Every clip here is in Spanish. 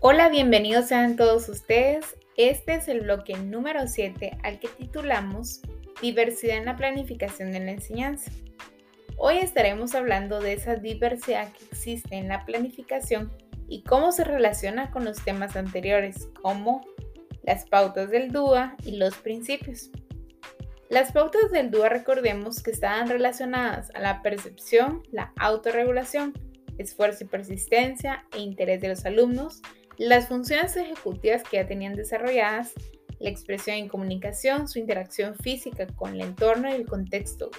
Hola, bienvenidos sean todos ustedes. Este es el bloque número 7 al que titulamos Diversidad en la planificación de la enseñanza. Hoy estaremos hablando de esa diversidad que existe en la planificación y cómo se relaciona con los temas anteriores, como las pautas del DUA y los principios. Las pautas del DUA recordemos que estaban relacionadas a la percepción, la autorregulación, esfuerzo y persistencia e interés de los alumnos, las funciones ejecutivas que ya tenían desarrolladas, la expresión en comunicación, su interacción física con el entorno y el contexto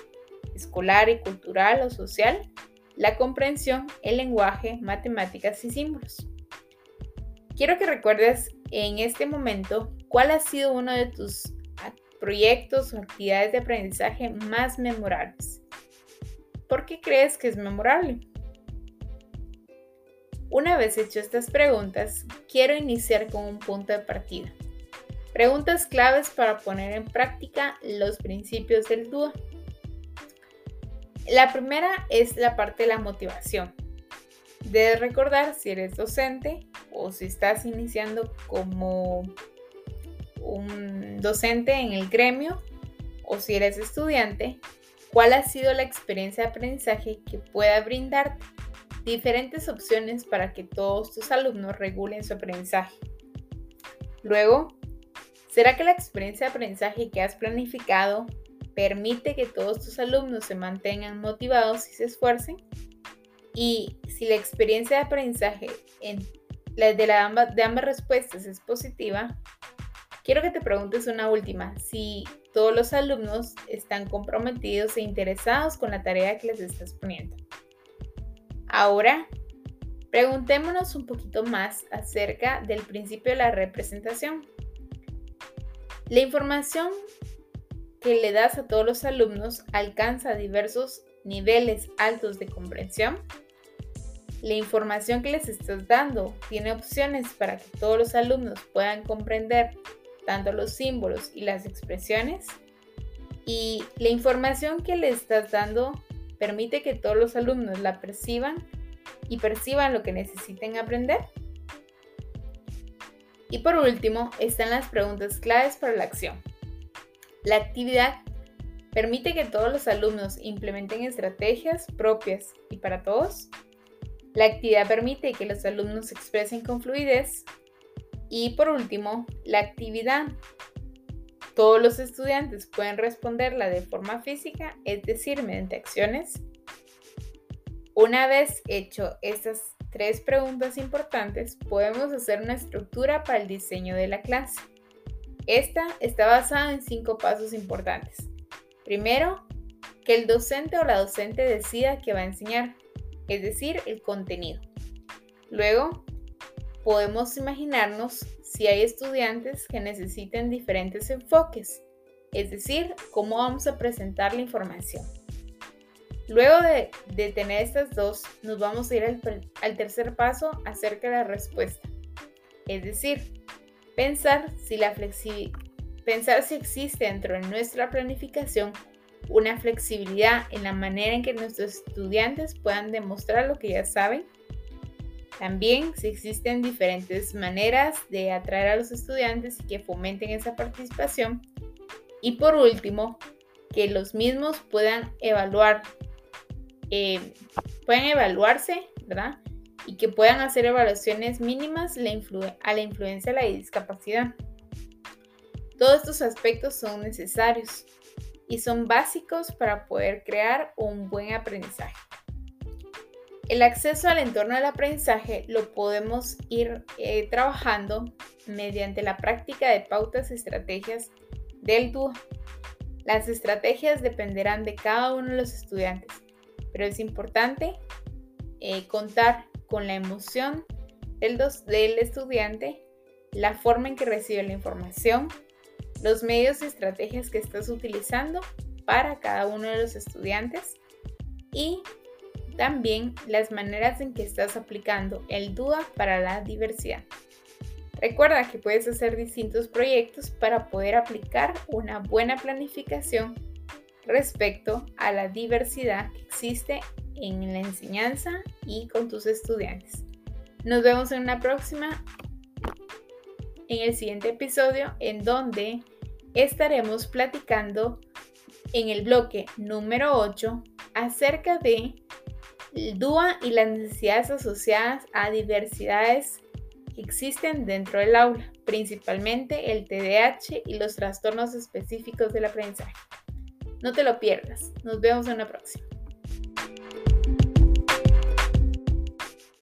escolar y cultural o social, la comprensión, el lenguaje, matemáticas y símbolos. Quiero que recuerdes en este momento cuál ha sido uno de tus proyectos o actividades de aprendizaje más memorables. ¿Por qué crees que es memorable? Una vez hecho estas preguntas, quiero iniciar con un punto de partida. Preguntas claves para poner en práctica los principios del DUA. La primera es la parte de la motivación. Debes recordar si eres docente o si estás iniciando como un docente en el gremio o si eres estudiante, cuál ha sido la experiencia de aprendizaje que pueda brindarte diferentes opciones para que todos tus alumnos regulen su aprendizaje. Luego, ¿será que la experiencia de aprendizaje que has planificado permite que todos tus alumnos se mantengan motivados y se esfuercen? Y si la experiencia de aprendizaje en, de, de ambas respuestas es positiva, quiero que te preguntes una última, si todos los alumnos están comprometidos e interesados con la tarea que les estás poniendo. Ahora, preguntémonos un poquito más acerca del principio de la representación. La información que le das a todos los alumnos alcanza diversos niveles altos de comprensión. La información que les estás dando tiene opciones para que todos los alumnos puedan comprender tanto los símbolos y las expresiones. Y la información que le estás dando permite que todos los alumnos la perciban y perciban lo que necesiten aprender. Y por último, están las preguntas claves para la acción. La actividad permite que todos los alumnos implementen estrategias propias y para todos. La actividad permite que los alumnos se expresen con fluidez. Y por último, la actividad todos los estudiantes pueden responderla de forma física, es decir, mediante acciones. Una vez hecho estas tres preguntas importantes, podemos hacer una estructura para el diseño de la clase. Esta está basada en cinco pasos importantes. Primero, que el docente o la docente decida qué va a enseñar, es decir, el contenido. Luego, podemos imaginarnos si hay estudiantes que necesiten diferentes enfoques, es decir, cómo vamos a presentar la información. Luego de, tener estas dos, nos vamos a ir al, tercer paso acerca de la respuesta, es decir, pensar si, la pensar si existe dentro de nuestra planificación una flexibilidad en la manera en que nuestros estudiantes puedan demostrar lo que ya saben también si existen diferentes maneras de atraer a los estudiantes y que fomenten esa participación. Y por último, que los mismos puedan evaluar, eh, puedan evaluarse, ¿verdad? Y que puedan hacer evaluaciones mínimas a la influencia de la discapacidad. Todos estos aspectos son necesarios y son básicos para poder crear un buen aprendizaje. El acceso al entorno del aprendizaje lo podemos ir eh, trabajando mediante la práctica de pautas y estrategias del DUA. Las estrategias dependerán de cada uno de los estudiantes, pero es importante eh, contar con la emoción del, del estudiante, la forma en que recibe la información, los medios y estrategias que estás utilizando para cada uno de los estudiantes y también las maneras en que estás aplicando el DUA para la diversidad. Recuerda que puedes hacer distintos proyectos para poder aplicar una buena planificación respecto a la diversidad que existe en la enseñanza y con tus estudiantes. Nos vemos en una próxima. en el siguiente episodio en donde estaremos platicando en el bloque número 8 acerca de el DUA y las necesidades asociadas a diversidades existen dentro del aula, principalmente el TDAH y los trastornos específicos del aprendizaje. No te lo pierdas. Nos vemos en la próxima.